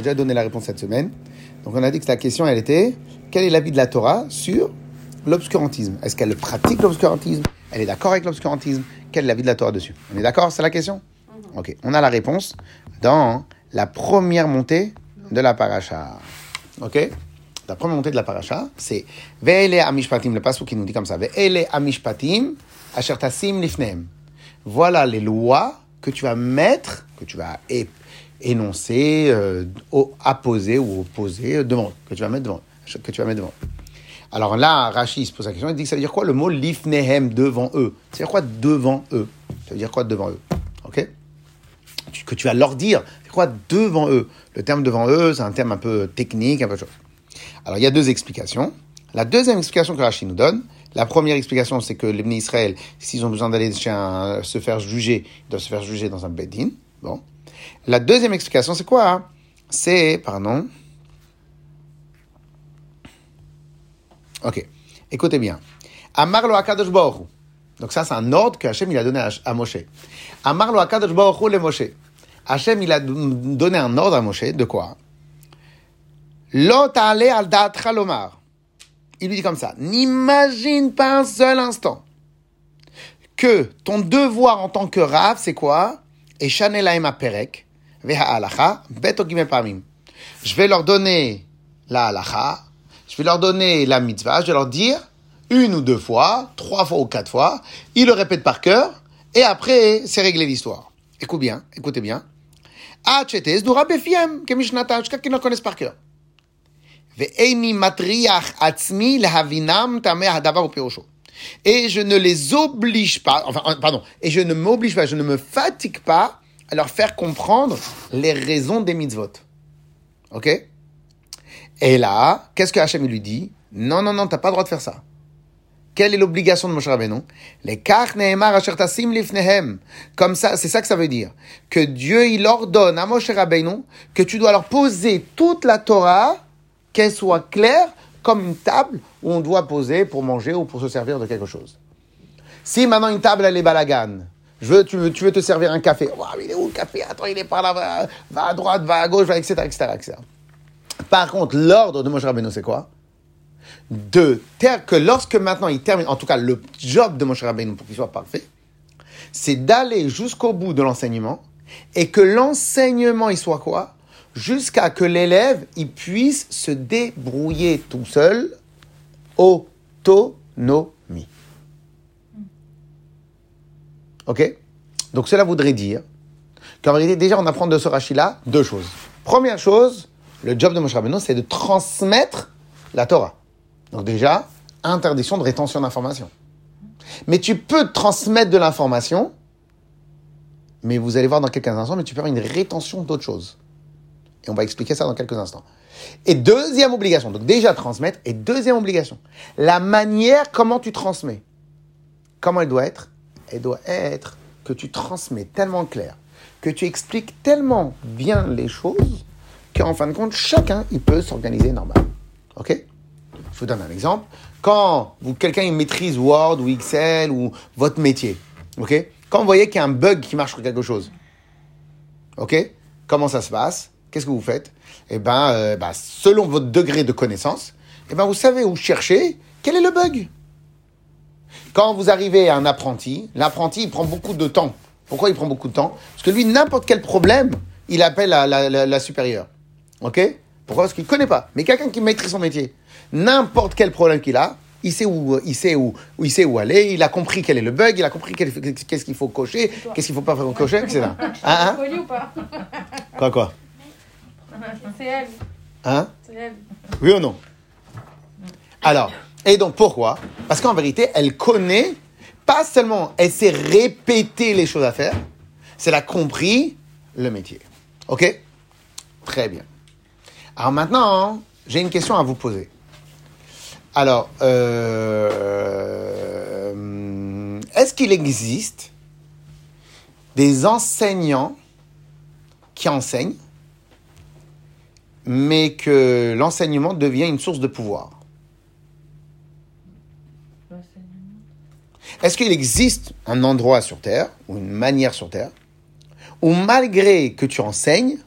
Déjà donné la réponse cette semaine. Donc on a dit que la question, elle était, quel est l'avis de la Torah sur l'obscurantisme? Est-ce qu'elle pratique l'obscurantisme? Elle est d'accord avec l'obscurantisme? Quel est l'avis de la Torah dessus? On est d'accord? C'est la question? Ok, on a la réponse dans la première montée de la paracha. Ok? La première montée de la paracha, c'est Ve'ele amishpatim, le passage qui nous dit comme ça. Ve'ele amishpatim asher tasim lifnehem. Voilà les lois que tu vas mettre, que tu vas é- énoncer, euh, apposer ou opposer devant, que tu vas mettre devant, que tu vas mettre devant. Alors là, Rachid se pose la question, il dit que ça veut dire quoi le mot lifnehem devant eux? Ça veut dire quoi devant eux? Ça veut dire quoi devant eux? Ok? Que tu vas leur dire, c'est quoi devant eux? Le terme devant eux, c'est un terme un peu technique, un peu chose. Alors il y a deux explications. La deuxième explication que Rachid nous donne, la première explication, c'est que les Israël, s'ils ont besoin d'aller se faire juger, ils doivent se faire juger dans un bedin. Bon. La deuxième explication, c'est quoi hein? C'est, pardon. Ok. Écoutez bien. Amar lo akadosh baruch. Donc ça, c'est un ordre que Hachem il a donné à, Moshe. Amar lo akadosh baruch le Moshe. Hachem il a don- donné un ordre à Moshe de quoi? Lo ta'ale al lomar. Il lui dit comme ça. N'imagine pas un seul instant que ton devoir en tant que Rav, c'est quoi? Et Chanelaim Perek, je vais leur donner la halacha, je vais leur donner la mitzvah, je vais leur dire une ou deux fois, trois fois ou quatre fois, ils le répètent par cœur, et après, c'est réglé l'histoire. Écoute bien, écoutez bien. HTS par cœur. Et je ne les oblige pas, enfin, pardon, et je ne m'oblige pas, je ne me fatigue pas à leur faire comprendre les raisons des mitzvot. Ok? Et là, qu'est-ce que Hachem lui dit? Non, non, non, t'as pas le droit de faire ça. Quelle est l'obligation de Moshe Rabbeinu? Les. Comme ça, c'est ça que ça veut dire. Que Dieu, il ordonne à Moshe Rabbeinu que tu dois leur poser toute la Torah, qu'elle soit claire, comme une table où on doit poser pour manger ou pour se servir de quelque chose. Si maintenant une table, elle est balagan, je veux, tu, veux, te servir un café. Waouh, il est où le café? Attends, il est par là, va, va à droite, va à gauche, va, etc., etc.. Par contre, l'ordre de Moshe Rabbeinu, c'est quoi? De que lorsque maintenant il termine, en tout cas le job de Moshe Rabbeinu pour qu'il soit parfait, c'est d'aller jusqu'au bout de l'enseignement et que l'enseignement il soit quoi? Jusqu'à que l'élève il puisse se débrouiller tout seul, autonomie. Ok Donc cela voudrait dire qu'en réalité, déjà, on apprend de ce rachis-là deux choses. Première chose, le job de Moshe Rabbeinu, c'est de transmettre la Torah. Donc déjà, interdiction de rétention d'informations. Mais tu peux transmettre de l'information, mais vous allez voir dans quelques instants, mais tu peux une rétention d'autre chose. Et on va expliquer ça dans quelques instants. Et deuxième obligation, donc déjà transmettre, et deuxième obligation, la manière comment tu transmets. Comment elle doit être Elle doit être que tu transmets tellement clair, que tu expliques tellement bien les choses, qu'en fin de compte, chacun, il peut s'organiser normal. Ok? Je vous donne un exemple. Quand quelqu'un il maîtrise Word ou Excel ou votre métier, ok? Quand vous voyez qu'il y a un bug qui marche sur quelque chose, ok? Comment ça se passe? Qu'est-ce que vous faites? Eh ben, euh, bah, selon votre degré de connaissance, eh ben, vous savez où chercher quel est le bug? Quand vous arrivez à un apprenti, l'apprenti, il prend beaucoup de temps. Pourquoi il prend beaucoup de temps? Parce que lui, n'importe quel problème, il appelle la, la, la, la supérieure. OK? Pourquoi? Parce qu'il ne connaît pas. Mais quelqu'un qui maîtrise son métier, n'importe quel problème qu'il a, il sait où, il sait où, où, il sait où aller, il a compris quel est le bug, il a compris qu'est-ce qu'il faut cocher, qu'est-ce qu'il ne faut pas faire cocher, etc. Hein, hein ou pas? Quoi, quoi? C'est elle. Hein? C'est elle. Oui ou non? Alors, et donc pourquoi? Parce qu'en vérité, elle connaît, pas seulement, elle sait répéter les choses à faire, c'est elle a compris le métier. Ok? Très bien. Alors maintenant, j'ai une question à vous poser. Alors, euh, est-ce qu'il existe des enseignants qui enseignent mais que l'enseignement devient une source de pouvoir? Est-ce qu'il existe un endroit sur Terre, ou une manière sur Terre, où malgré que tu enseignes,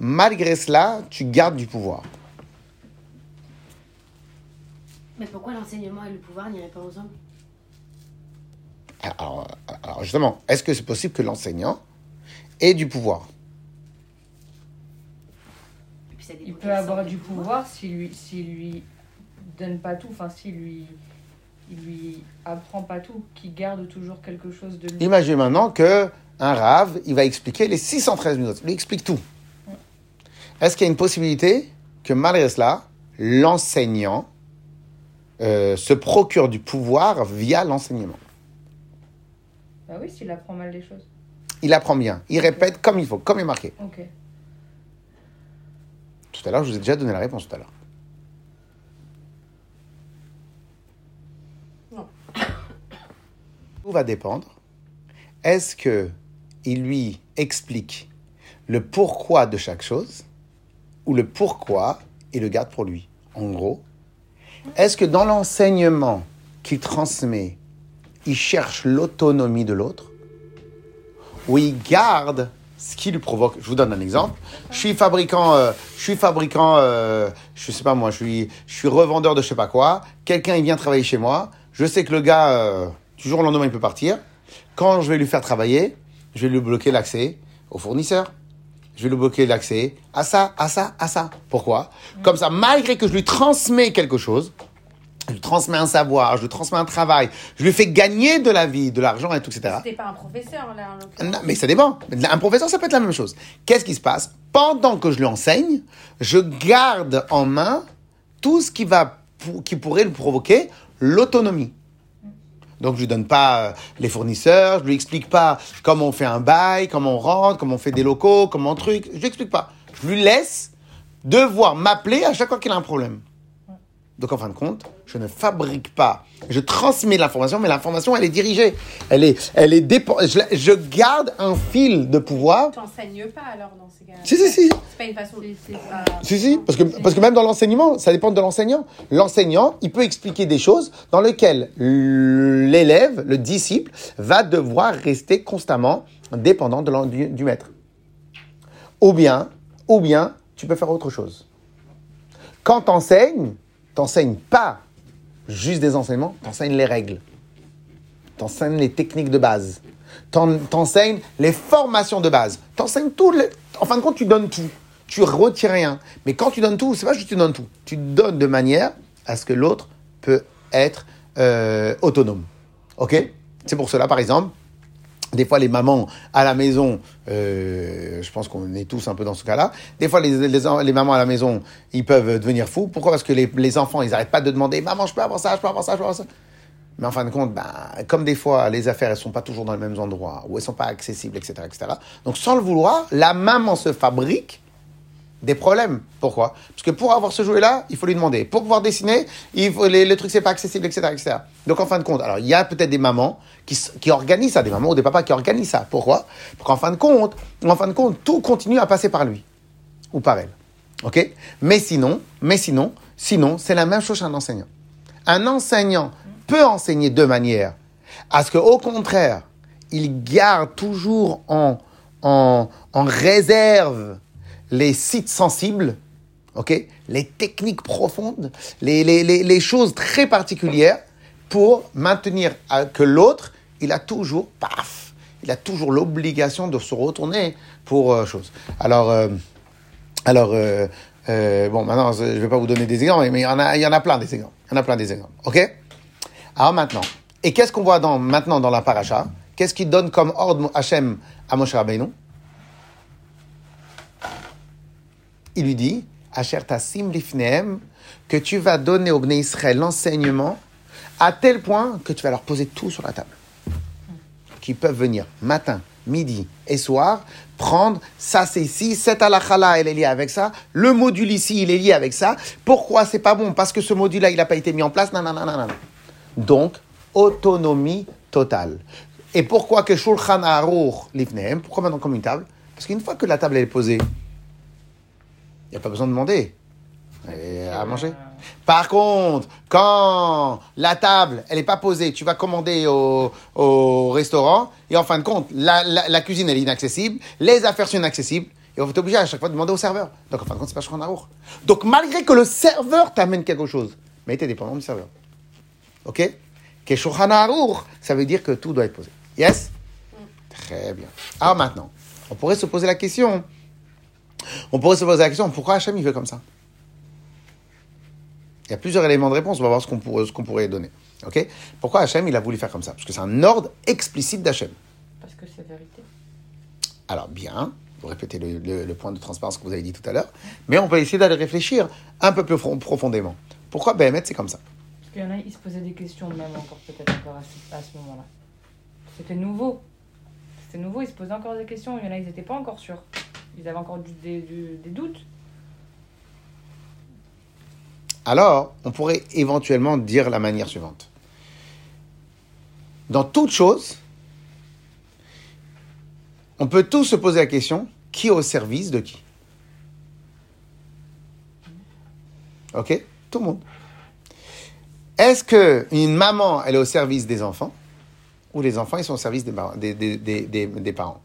Malgré cela, tu gardes du pouvoir? Mais pourquoi l'enseignement et le pouvoir n'iraient pas ensemble? Alors, alors justement, est-ce que c'est possible que l'enseignant ait du pouvoir? Il peut avoir du pouvoir s'il lui, s'il lui donne pas tout, enfin s'il lui, il lui apprend pas tout, qu'il garde toujours quelque chose de lui. Imaginez maintenant que un rave, il va expliquer les 613 minutes. Il lui explique tout. Est-ce qu'il y a une possibilité que malgré cela, l'enseignant euh, se procure du pouvoir via l'enseignement? Bah oui, s'il apprend mal les choses. Il apprend bien. Il répète comme il faut, comme il est marqué. Ok. Tout à l'heure, je vous ai déjà donné la réponse tout à l'heure. Va dépendre. Est-ce que il lui explique le pourquoi de chaque chose ou le pourquoi il le garde pour lui En gros, est-ce que dans l'enseignement qu'il transmet, il cherche l'autonomie de l'autre? Ou il garde ce qui lui provoque? Je vous donne un exemple. Je suis fabricant, euh, je suis fabricant, euh, je sais pas moi, je suis, je suis revendeur de je sais pas quoi. Quelqu'un il vient travailler chez moi. Je sais que le gars, euh, du jour au lendemain, il peut partir. Quand je vais lui faire travailler, je vais lui bloquer l'accès au fournisseur. Je vais lui bloquer l'accès à ça, à ça, à ça. Pourquoi? Comme ça, malgré que je lui transmets quelque chose, je lui transmets un savoir, je lui transmets un travail, je lui fais gagner de la vie, de l'argent et tout, etc. C'était pas un professeur là, en l'occurrence. Non, mais ça dépend. Un professeur, ça peut être la même chose. Qu'est-ce qui se passe? Pendant que je lui enseigne, je garde en main tout ce qui, va, qui pourrait lui provoquer l'autonomie. Donc, je lui donne pas euh, les fournisseurs, je lui explique pas comment on fait un bail, comment on rentre, comment on fait des locaux, comment on truc. Je lui explique pas. Je lui laisse devoir m'appeler à chaque fois qu'il a un problème. Donc, en fin de compte, je ne fabrique pas. Je transmets l'information, mais l'information, elle est dirigée. Elle est, elle est je, garde un fil de pouvoir. Tu n'enseignes pas alors dans ces cas-là Si, si, si. C'est pas une façon. C'est- c'est pas- Si, si, parce que, parce que même dans l'enseignement, ça dépend de l'enseignant. L'enseignant, il peut expliquer des choses dans lesquelles l'élève, le disciple, va devoir rester constamment dépendant de du, du maître. Ou bien, ou bien, tu peux faire autre chose. Quand t'enseignes, t'enseignes pas juste des enseignements, t'enseignes les règles. T'enseignes les techniques de base. T'en- T'enseignes les formations de base. T'enseignes tout. En fin de compte, tu donnes tout. Tu retires rien. Mais quand tu donnes tout, c'est pas juste que tu donnes tout. Tu donnes de manière à ce que l'autre peut être euh, autonome. Ok? C'est pour cela, par exemple, des fois, les mamans à la maison, euh, je pense qu'on est tous un peu dans ce cas-là. Des fois, les, les, mamans à la maison, ils peuvent devenir fous. Pourquoi? Parce que les, les enfants, ils n'arrêtent pas de demander Maman, je peux avoir ça, je peux avoir ça, je peux avoir ça. Mais en fin de compte, bah, comme des fois, les affaires, elles sont pas toujours dans les mêmes endroits, ou elles sont pas accessibles, etc., etc. Donc, sans le vouloir, la maman se fabrique des problèmes. Pourquoi? Parce que pour avoir ce jouet-là, il faut lui demander. Pour pouvoir dessiner, il faut, le truc, c'est pas accessible, etc., etc. Donc, en fin de compte, alors, il y a peut-être des mamans qui, qui organisent ça, des mamans ou des papas qui organisent ça. Pourquoi? Pour qu'en fin de compte, en fin de compte, tout continue à passer par lui ou par elle. OK? Mais sinon, mais sinon, sinon, c'est la même chose qu'un enseignant. Un enseignant peut enseigner de manière à ce qu'au contraire, il garde toujours en, en, en réserve les sites sensibles, les techniques profondes, les, les, les, les choses très particulières pour maintenir que l'autre, il a toujours, paf, il a toujours l'obligation de se retourner pour euh, chose. Alors, euh, alors euh, euh, bon, maintenant, je ne vais pas vous donner des exemples, mais il y en a, il y en a plein des exemples. Il y en a plein des exemples, ok? Alors maintenant, et qu'est-ce qu'on voit dans, maintenant dans la paracha? Qu'est-ce qu'il donne comme ordre Hachem à Moshe Rabbeinu? Il lui dit, Asher Tassim Lifneem, que tu vas donner au Bnei Israël l'enseignement à tel point que tu vas leur poser tout sur la table. Qu'ils peuvent venir matin, midi et soir, prendre ça c'est ici, cette halakha elle est liée avec ça, le module ici il est lié avec ça. Pourquoi c'est pas bon? Parce que ce module là il n'a pas été mis en place, non, non, non, non, non. Donc, autonomie totale. Et pourquoi que Shulchan Aruch Lifneem Pourquoi maintenant comme une table? Parce qu'une fois que la table est posée, il n'y a pas besoin de demander. Et à manger. Par contre, quand la table, elle n'est pas posée, tu vas commander au, au restaurant, et en fin de compte, la, la- la cuisine, elle est inaccessible, les affaires sont inaccessibles, Et on va être obligé à chaque fois de demander au serveur. Donc en fin de compte, c'est pas Aruch. Donc malgré que le serveur t'amène quelque chose, mais tu es dépendant du serveur. Ok? Que ça veut dire que tout doit être posé. Yes? Très bien. Alors maintenant, on pourrait se poser la question. On pourrait se poser la question, pourquoi Hachem il fait comme ça? Il y a plusieurs éléments de réponse, on va voir ce qu'on pourrait, donner. Ok? Pourquoi Hachem il a voulu faire comme ça? Parce que c'est un ordre explicite d'Hachem. Parce que c'est vérité. Alors bien, vous répétez le, le- le point de transparence que vous avez dit tout à l'heure, mais on peut essayer d'aller réfléchir un peu plus profondément. Pourquoi BMF c'est comme ça? Parce qu'il y en a, ils se posaient des questions même encore peut-être encore à ce, à ce moment-là. C'était nouveau. C'était nouveau, ils se posaient encore des questions. Il y en a, ils n'étaient pas encore sûrs. Ils avaient encore du- des, du- des doutes. Alors, on pourrait éventuellement dire la manière suivante. Dans toute chose, on peut tous se poser la question, qui est au service de qui? Ok? Tout le monde. Est-ce qu'une maman, elle est au service des enfants ou les enfants, ils sont au service des, par- des- des- des- des- des parents?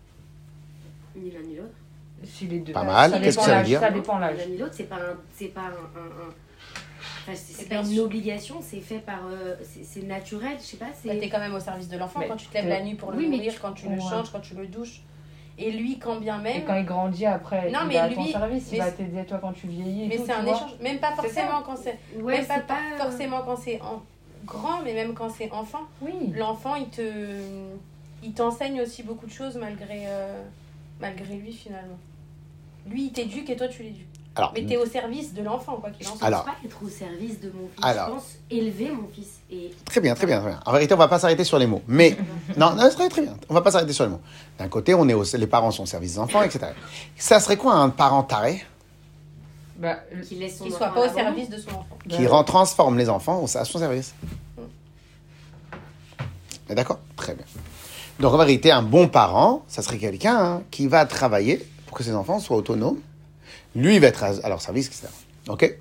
Ni Si les deux. Pas mal. Ça Qu'est-ce que dépend ça veut dire Ça dépend l'âge. l'un ni l'autre, c'est pas un. C'est pas un. un- un- Enfin, c'est c'est C'est pas une obligation, c'est fait par. euh, c'est- c'est naturel, je sais pas. Bah, c'est T'es quand même au service de l'enfant Mais quand tu te lèves la nuit pour le Oui, mais nourrir, tu- quand tu le Ouais. changes, quand tu le douches. Et lui, quand bien Et même. quand il grandit après, Non, il mais va à ton lui- service, mais il va c'est- t'aider toi quand tu vieillis. et Mais tout, c'est tu un vois. échange. Même pas C'est forcément quand c'est. Ouais, même pas, c'est pas. forcément quand c'est en- grand, mais même quand c'est enfant. Oui. L'enfant, il te. Il t'enseigne aussi beaucoup de choses malgré. euh, malgré lui finalement. Lui, il t'éduque et toi, tu l'éduques. Alors, Mais t'es au service de l'enfant, quoi qu'il en soit. Je Alors- pense pas être au service de mon fils. Alors. Je pense élever mon fils. Et Très bien, très bien, très bien. En vérité, on va pas s'arrêter sur les mots. Mais, non, non, très, très bien. On va pas s'arrêter sur les mots. D'un côté, on est au- les parents sont au service des enfants, etc. Ça serait quoi un parent taré Bah, Qu'il enfant soit pas au service de son enfant. qui bah, rend, transforme les enfants au- à son service Mais D'accord? Très bien. Donc, en vérité, un bon parent, ça serait quelqu'un hein, qui va travailler que ses enfants soient autonomes. Lui, il va être à, leur service, etc. OK?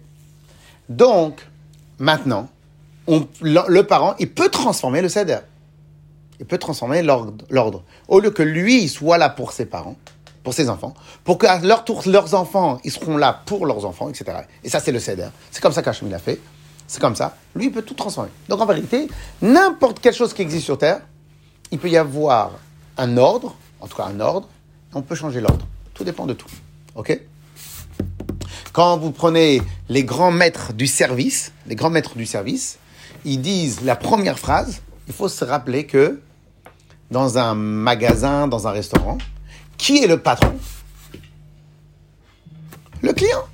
Donc, maintenant, le, parent, il peut transformer le CEDER. Il peut transformer l'ordre. Au lieu que lui, il soit là pour ses parents, pour ses enfants, pour qu'à leur tour, leurs enfants, ils seront là pour leurs enfants, etc. Et ça, c'est le CEDER. C'est comme ça qu'Hachem l'a fait. C'est comme ça. Lui, il peut tout transformer. Donc, en vérité, n'importe quelle chose qui existe sur Terre, il peut y avoir un ordre, en tout cas un ordre, et on peut changer l'ordre. Tout dépend de tout. OK? Quand vous prenez les grands maîtres du service, les grands maîtres du service, ils disent la première phrase, il faut se rappeler que dans un magasin, dans un restaurant, qui est le patron? Le client.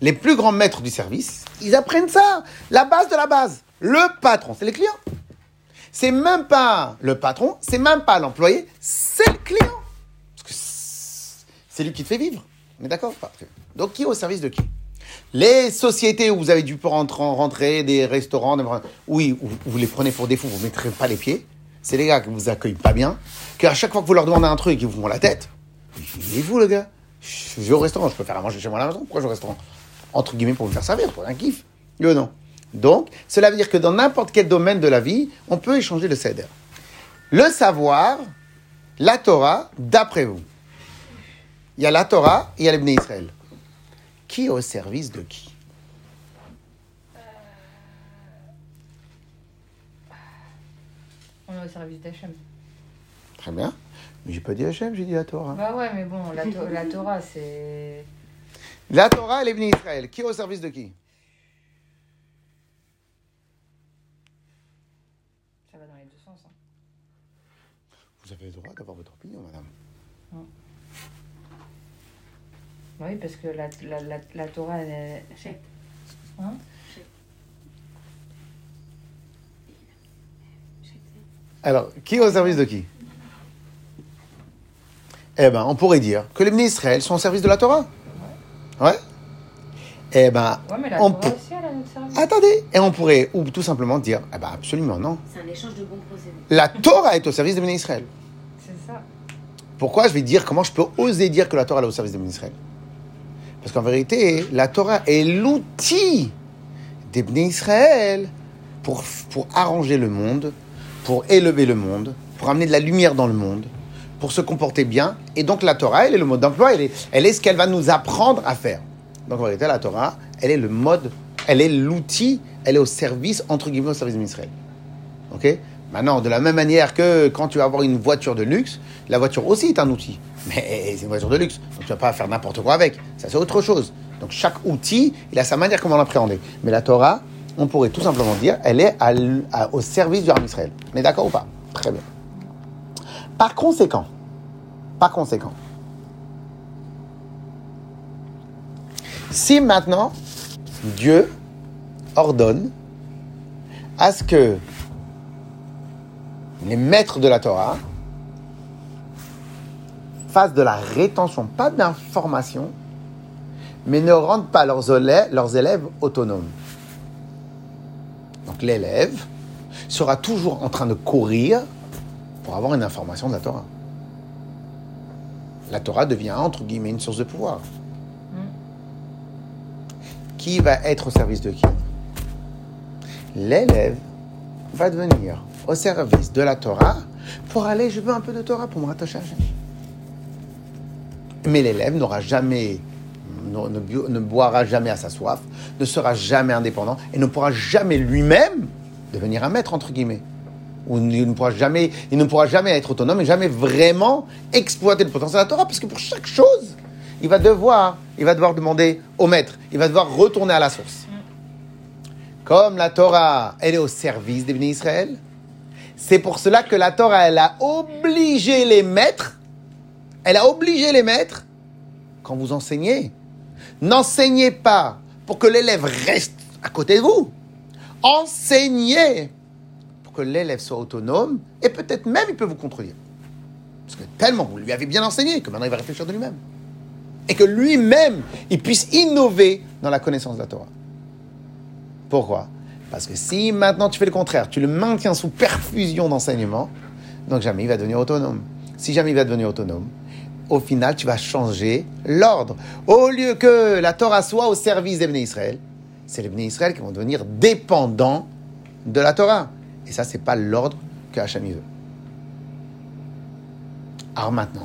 Les plus grands maîtres du service, ils apprennent ça, la base de la base. Le patron, c'est le client. C'est même pas le patron, c'est même pas l'employé, c'est le client. Parce que c'est lui qui te fait vivre. On est d'accord. Donc, qui est au service de qui? Les sociétés où vous avez dû rentrer, des restaurants, des- oui, vous les prenez pour des fous, vous ne mettrez pas les pieds. C'est les gars qui vous accueillent pas bien, qu'à chaque fois que vous leur demandez un truc, ils vous font la tête. Et vous, le gars Je vais au restaurant, je peux faire à manger chez moi à la maison. Pourquoi je vais au restaurant? Entre guillemets, pour me faire servir, pour un kiff. Non Donc, cela veut dire que dans n'importe quel domaine de la vie, on peut échanger le cèdre. Le savoir, la Torah, d'après vous. Il y a la Torah et il y a l'Ebné Israël. Qui est au service de qui? On est au service d'Hachem. Très bien. Mais j'ai pas dit Hachem, j'ai dit la Torah. Bah ouais, mais bon, la, To- la Torah, c'est. La Torah et l'Ebné Israël. Qui est au service de qui? Ça va dans les deux sens. hein. Vous avez le droit d'avoir votre opinion, madame. Bah oui, parce que la, la, la, la Torah, elle est. Hein. Alors, qui est au service de qui? Eh ben, on pourrait dire que les ministres Israël sont au service de la Torah. Ouais. Eh ben, Ouais, mais la on Torah aussi, elle a notre service. Attendez. Et on pourrait, ou tout simplement dire, eh ben, absolument non. C'est un échange de bons procédés. La Torah est au service des ministres Israël. C'est ça. Pourquoi je vais dire, comment je peux oser dire que la Torah est au service des ministres Israël? Parce qu'en vérité, la Torah est l'outil des Bnei Israël pour, pour arranger le monde, pour élever le monde, pour amener de la lumière dans le monde, pour se comporter bien. Et donc la Torah, elle est le mode d'emploi, elle est, elle est ce qu'elle va nous apprendre à faire. Donc en vérité, la Torah, elle est le mode, elle est l'outil, elle est au service, entre guillemets, au service d'Israël. Ok? Maintenant, de la même manière que quand tu vas avoir une voiture de luxe, la voiture aussi est un outil. Mais c'est une voiture de luxe, donc tu vas pas faire n'importe quoi avec. Ça, c'est autre chose. Donc chaque outil, il a sa manière comment l'appréhender. Mais la Torah, on pourrait tout simplement dire, elle est au service du Ram Israël. On est d'accord ou pas? Très bien. Par conséquent, par conséquent, si maintenant Dieu ordonne à ce que les maîtres de la Torah fassent de la rétention, pas d'information, mais ne rendent pas leurs élèves, leurs élèves autonomes. Donc l'élève sera toujours en train de courir pour avoir une information de la Torah. La Torah devient, entre guillemets, une source de pouvoir. Qui va être au service de qui? L'élève va devenir au service de la Torah pour aller, je veux un peu de Torah pour me rattacher à Hachem. Mais l'élève n'aura jamais, ne, ne bu- ne boira jamais à sa soif, ne sera jamais indépendant et ne pourra jamais lui-même devenir un maître, entre guillemets. Ou il ne pourra jamais, il ne pourra jamais être autonome et jamais vraiment exploiter le potentiel de la Torah parce que pour chaque chose, il va devoir, il va devoir demander au maître, il va devoir retourner à la source. Comme la Torah, elle est au service des bénis Israël, c'est pour cela que la Torah, elle a obligé les maîtres, elle a obligé les maîtres, quand vous enseignez, n'enseignez pas pour que l'élève reste à côté de vous. Enseignez pour que l'élève soit autonome et peut-être même il peut vous contredire. Parce que tellement vous lui avez bien enseigné que maintenant il va réfléchir de lui-même. Et que lui-même, il puisse innover dans la connaissance de la Torah. Pourquoi? Parce que si maintenant tu fais le contraire, tu le maintiens sous perfusion d'enseignement, donc jamais il va devenir autonome. Si jamais il va devenir autonome, au final, tu vas changer l'ordre. Au lieu que la Torah soit au service des Bnei Israël, c'est les Bnei Israël qui vont devenir dépendants de la Torah. Et ça, c'est pas l'ordre que Hachem il veut. Alors maintenant,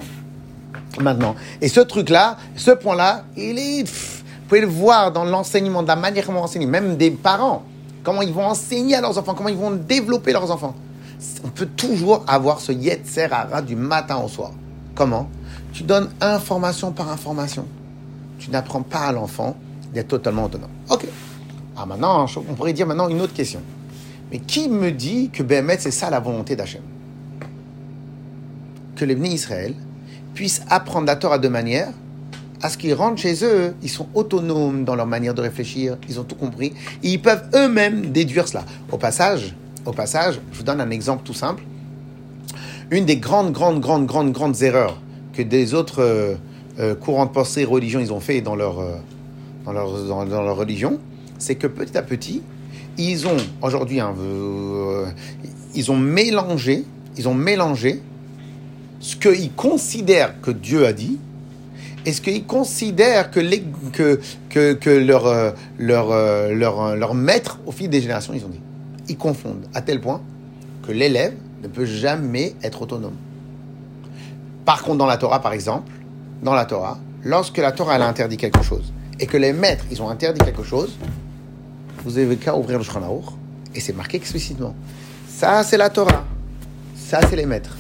maintenant, et ce truc-là, ce point-là, il est, vous pouvez le voir dans l'enseignement, de la manière comment on enseigne, même des parents, comment ils vont enseigner à leurs enfants, comment ils vont développer leurs enfants. On peut toujours avoir ce yetzer hara du matin au soir. Comment? Tu donnes information par information. Tu n'apprends pas à l'enfant d'être totalement autonome. Ok. Ah maintenant, on pourrait dire maintenant une autre question. Mais qui me dit que Béhémet, c'est ça la volonté d'Hachem? Que les Israël puissent apprendre la Torah de manière à ce qu'ils rentrent chez eux, ils sont autonomes dans leur manière de réfléchir, ils ont tout compris, ils peuvent eux-mêmes déduire cela. Au passage, au passage, je vous donne un exemple tout simple. Une des grandes, grandes, grandes, grandes, grandes erreurs que des autres euh, euh, courants de pensée, religions, ils ont fait dans leur, euh, dans leur, dans, leur religion, c'est que petit à petit, ils ont aujourd'hui, hein, ils ont mélangé, ils ont mélangé ce qu'ils considèrent que Dieu a dit et ce qu'ils considèrent que, leur, maître au fil des générations, ils ont dit. Ils confondent à tel point que l'élève ne peut jamais être autonome. Par contre, dans la Torah, par exemple, dans la Torah, lorsque la Torah a interdit quelque chose et que les maîtres ils ont interdit quelque chose, vous avez qu'à ouvrir le Shulchan et c'est marqué explicitement. Ça, c'est la Torah. Ça, c'est les maîtres.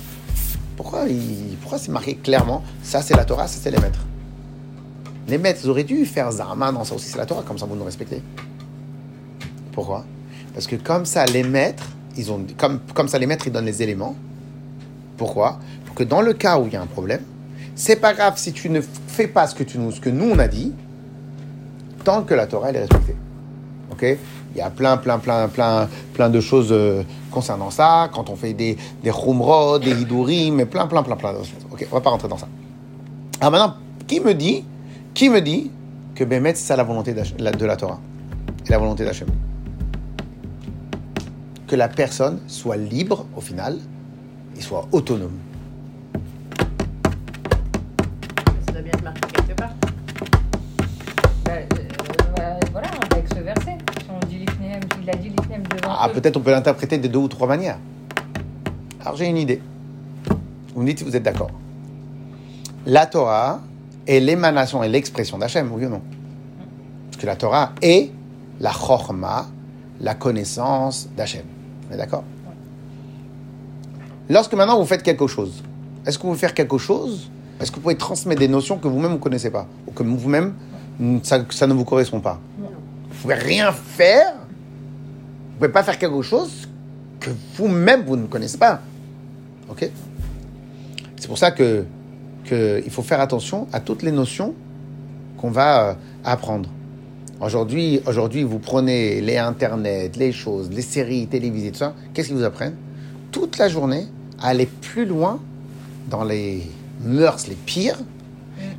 Pourquoi, pourquoi c'est marqué clairement Ça, c'est la Torah, ça, c'est les maîtres? Les maîtres, auraient dû faire Zahama, non, ça aussi, c'est la Torah, comme ça, vous nous respectez. Pourquoi? Parce que comme ça, les maîtres, ils ont, comme, comme ça, les maîtres, ils donnent les éléments. Pourquoi? Pour que dans le cas où il y a un problème, c'est pas grave si tu ne fais pas ce que, tu nous, ce que nous, on a dit, tant que la Torah, elle est respectée. Ok? Il y a plein, plein, plein, plein, plein de choses euh, concernant ça. Quand on fait des, des chumrod, des hidurim, et plein, plein, plein, plein de choses. Ok, on va pas rentrer dans ça. Alors maintenant, qui me dit, qui me dit que Bémet, c'est ça la volonté de la Torah et la volonté d'Hachem? Que la personne soit libre au final et soit autonome. Ça doit bien être marqué quelque part. Bah, euh, bah, voilà, avec ce verset. Si on dit l'Ifnéem, il a dit devant Ah, peut-être on peut l'interpréter de deux ou trois manières. Alors j'ai une idée. Vous me dites si vous êtes d'accord. la Torah est l'émanation et l'expression d'Hachem, oui ou non Parce que la Torah est la chorma, la connaissance d'Hachem. On est d'accord Lorsque maintenant vous faites quelque chose, est-ce que vous pouvez faire quelque chose? Est-ce que vous pouvez transmettre des notions que vous-même vous ne connaissez pas Ou que vous-même, ça, ça ne vous correspond pas? Vous pouvez rien faire Vous pouvez pas faire quelque chose que vous-même vous ne connaissez pas. Ok? C'est pour ça que, que il faut faire attention à toutes les notions qu'on va euh, apprendre. Aujourd'hui, aujourd'hui, vous prenez les internets, les choses, les séries télévisées, tout ça. Qu'est-ce qu'ils vous apprennent? Toute la journée, à aller plus loin dans les mœurs les pires,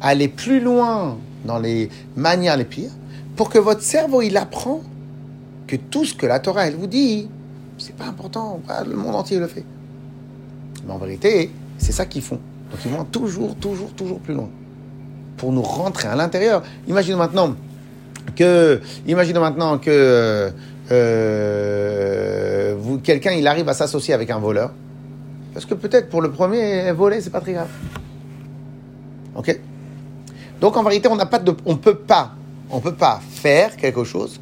à aller plus loin dans les manières les pires, pour que votre cerveau, il apprend que tout ce que la Torah, elle vous dit, c'est pas important, le monde entier le fait. Mais en vérité, c'est ça qu'ils font. Donc ils vont toujours, toujours, toujours plus loin. Pour nous rentrer à l'intérieur. Imaginez maintenant que, imaginez maintenant que euh, vous, quelqu'un il arrive à s'associer avec un voleur, parce que peut-être pour le premier voler c'est pas très grave. Ok? Donc en vérité on n'a pas de, on peut pas, on peut pas faire quelque chose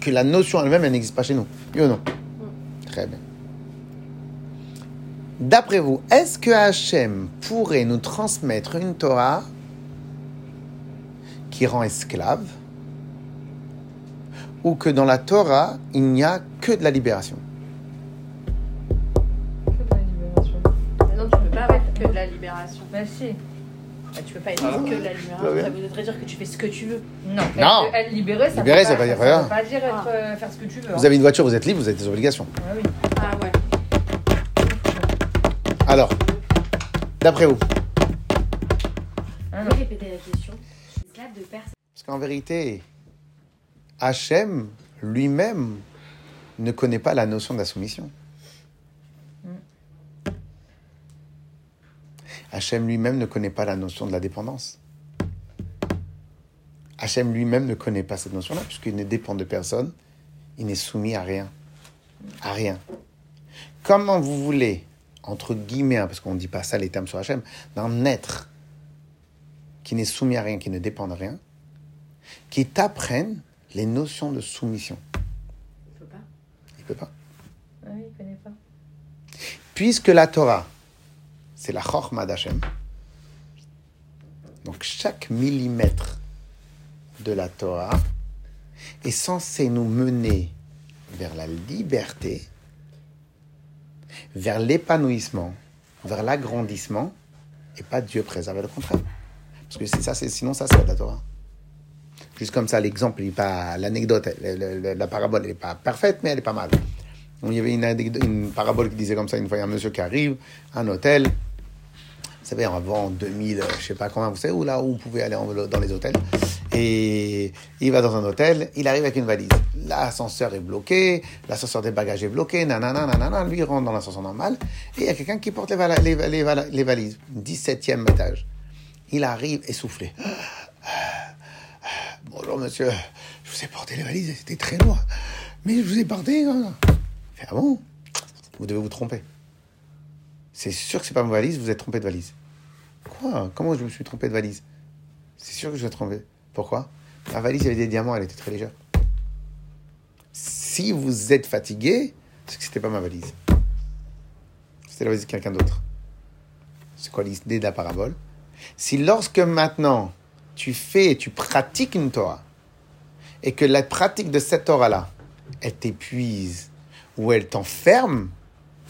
que la notion elle-même elle, n'existe pas chez nous. Oui ou non? Très bien. D'après vous, est-ce que Hachem pourrait nous transmettre une Torah qui rend esclave ou que dans la Torah, il n'y a que de la libération? Que de la libération. Mais non, tu peux pas mettre que de la libération. Bah si. Bah, tu peux pas être Ah. que de la libération. Bah. Ça voudrait dire que tu fais ce que tu veux. Non. Non. Libérer, ça Libérer, veut ça pas, dire ça rien. veut pas dire être, Ah. euh, faire ce que tu veux. Vous avez une voiture, vous êtes libre, vous avez des obligations. Ah oui. Ah ouais. Alors, d'après vous répéter la question de. Parce qu'en vérité, Hachem lui-même ne connaît pas la notion de la soumission. Hachem lui-même ne connaît pas la notion de la dépendance. Hachem lui-même ne connaît pas cette notion-là, puisqu'il ne dépend de personne, il n'est soumis à rien. À rien. Comment vous voulez, entre guillemets, hein, parce qu'on ne dit pas ça les termes sur Hachem, d'un être qui n'est soumis à rien, qui ne dépend de rien, qui t'apprennent les notions de soumission. Je peux pas. Il peut pas. Ah oui, il connaît pas. Puisque la Torah, c'est la Chorma d'Hachem, donc chaque millimètre de la Torah est censé nous mener vers la liberté, vers l'épanouissement, vers l'agrandissement, et pas Dieu préserver le contraire. Parce que c'est ça, c'est, sinon ça, c'est la Torah. Juste comme ça, l'exemple, il pas, l'anecdote, la parabole, elle n'est pas parfaite, mais elle est pas mal. Donc, il y avait une, parabole qui disait comme ça, une fois, il y a un monsieur qui arrive, un hôtel, vous savez, avant 2000, euh, je sais pas combien, vous savez où là où on pouvait aller en- dans les hôtels. Et il va dans un hôtel, il arrive avec une valise. L'ascenseur est bloqué, l'ascenseur des bagages est bloqué, nanana, nanana. Lui, rentre dans l'ascenseur normal. Et il y a quelqu'un qui porte les, valises. 17e étage. Il arrive essoufflé. Bonjour monsieur, je vous ai porté les valises, c'était très lourd. Mais je vous ai porté. hein. Ah bon? Vous devez vous tromper. C'est sûr que c'est pas ma valise, vous êtes trompé de valise. Quoi? Comment je me suis trompé de valise? C'est sûr que je suis trompé. Pourquoi? La valise, il y avait des diamants, elle était très légère. Si vous êtes fatigué, c'est que c'était pas ma valise. C'était la valise de quelqu'un d'autre. C'est quoi l'idée de la parabole? Si lorsque maintenant tu fais, tu pratiques une Torah, et que la pratique de cette Torah-là, elle t'épuise ou elle t'enferme,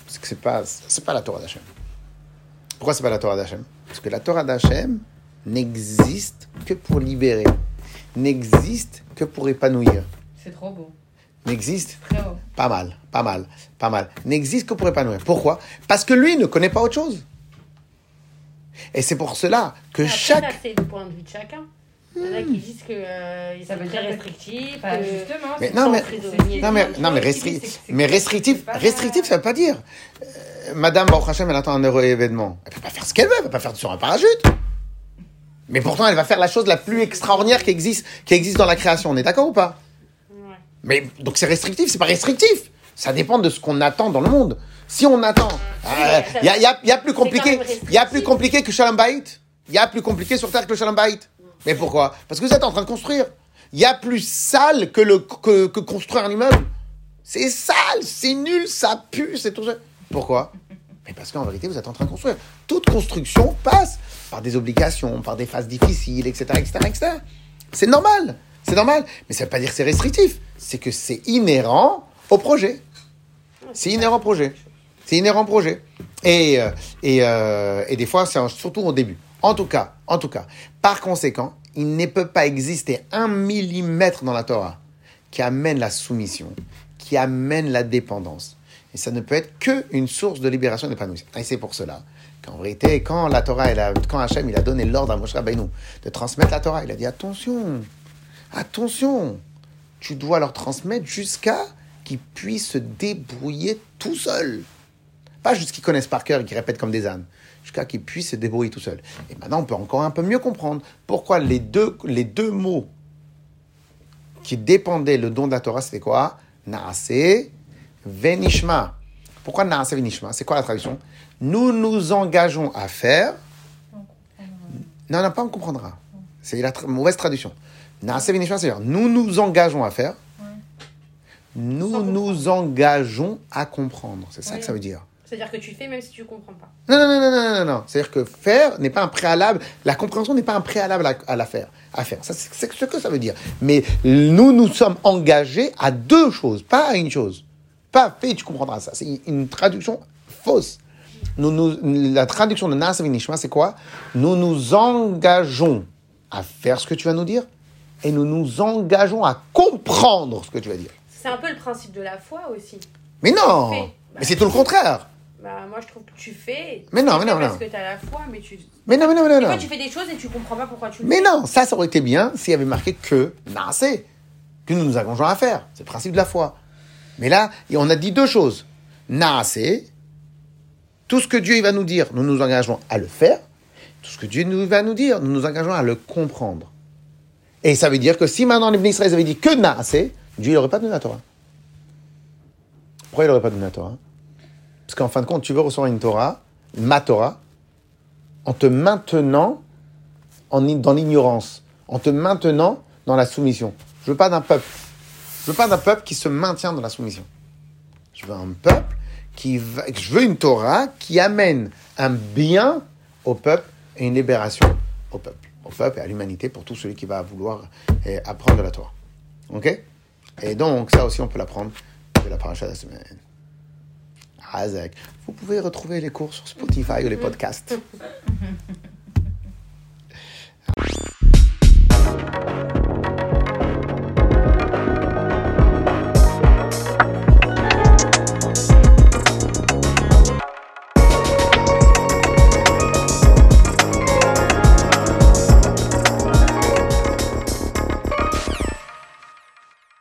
parce que c'est pas, pas la Torah d'Hachem. Pourquoi c'est pas la Torah d'Hachem? Parce que la Torah d'Hachem n'existe que pour libérer, n'existe que pour épanouir, C'est trop beau. n'existe Très beau. pas mal, pas mal, pas mal, n'existe que pour épanouir. Pourquoi? Parce que lui ne connaît pas autre chose. Et c'est pour cela que Après, chaque... c'est le point de vue de chacun. Il y en a qui disent que euh, Ça c'est veut très dire restrictif. Bah, que- justement. Mais c'est non, ça, mais- Non mais, non, mais, restri- mais restrictif, restrictif, ça veut pas dire. euh, Madame Baruch Hashem, elle attend un heureux événement. Elle peut pas faire ce qu'elle veut, elle peut pas faire sur un parachute. Mais pourtant, elle va faire la chose la plus extraordinaire qui existe, qui existe dans la création. On est d'accord ou pas? Ouais. Mais donc c'est restrictif, c'est pas restrictif. Ça dépend de ce qu'on attend dans le monde. Si on attend, il ça- y, a, y a- y a plus compliqué, il y a plus compliqué que Shalom Bayit. Il y a plus compliqué sur Terre que le Shalom. Mais pourquoi? Parce que vous êtes en train de construire. Il y a plus sale que, le, que, que construire un immeuble. C'est sale, c'est nul, ça pue, c'est tout ça. Pourquoi? Mais parce qu'en vérité, vous êtes en train de construire. Toute construction passe par des obligations, par des phases difficiles, etc., etc., etc. C'est normal, c'est normal. Mais ça ne veut pas dire que c'est restrictif. C'est que c'est inhérent au projet. C'est inhérent au projet. C'est inhérent au projet. Et, euh, et, euh, et des fois, c'est surtout au début. En tout cas, en tout cas, par conséquent, il ne peut pas exister un millimètre dans la Torah qui amène la soumission, qui amène la dépendance. Et ça ne peut être qu'une source de libération et d'épanouissement. Et c'est pour cela qu'en vérité, quand la Torah, quand Hachem il a donné l'ordre à Moshe Rabbeinu de transmettre la Torah, il a dit attention, attention, tu dois leur transmettre jusqu'à qu'ils puissent se débrouiller tout seuls. Pas juste qu'ils connaissent par cœur et qu'ils répètent comme des ânes, jusqu'à qu'ils puissent se débrouiller tout seuls. Et maintenant, on peut encore un peu mieux comprendre pourquoi les deux, les deux mots qui dépendaient le don de la Torah, c'était quoi? Naase, Venishma. Pourquoi Naase, Venishma? C'est quoi la traduction? Nous nous engageons à faire. Non, non, pas on comprendra. C'est la tra- mauvaise traduction. Naase, Venishma, c'est-à-dire nous nous engageons à faire. Nous nous engageons à comprendre. C'est ça Oui. que ça veut dire. C'est-à-dire que tu fais même si tu comprends pas. Non, non, non, non, non, non. C'est-à-dire que faire n'est pas un préalable. La compréhension n'est pas un préalable à, à la faire. À faire. Ça, c'est ce que ça veut dire. Mais nous, nous sommes engagés à deux choses, pas à une chose. Pas fais, tu comprendras ça. C'est une traduction fausse. Nous, nous, la traduction de Nas Vinishma, c'est quoi? Nous nous engageons à faire ce que tu vas nous dire et nous nous engageons à comprendre ce que tu vas dire. C'est un peu le principe de la foi aussi. Mais non Fais. Mais c'est tout le contraire. Bah, moi, je trouve que tu fais. Mais non, mais non, Parce non. que tu as la foi, mais tu. Mais non, mais non, mais non. Des non. fois, tu fais des choses et tu comprends pas pourquoi tu le Mais fais. non, ça, ça aurait été bien s'il y avait marqué que Naasé, que nous nous engageons à faire. C'est le principe de la foi. Mais là, on a dit deux choses. Naasé, tout ce que Dieu va nous dire, nous nous engageons à le faire. Tout ce que Dieu nous va nous dire, nous nous engageons à le comprendre. Et ça veut dire que si maintenant les Israël avaient dit que Naasé, Dieu n'aurait pas donné la Torah. Pourquoi il n'aurait pas donné la Torah? Parce qu'en fin de compte, tu veux recevoir une Torah, ma Torah, en te maintenant en, dans l'ignorance, en te maintenant dans la soumission. Je veux pas d'un peuple. Je veux pas d'un peuple qui se maintient dans la soumission. Je veux un peuple qui va, je veux une Torah qui amène un bien au peuple et une libération au peuple, au peuple et à l'humanité pour tout celui qui va vouloir eh, apprendre la Torah. Ok? Et donc ça aussi on peut l'apprendre de la paracha de la semaine. Razak. Vous pouvez retrouver les cours sur Spotify ou les podcasts.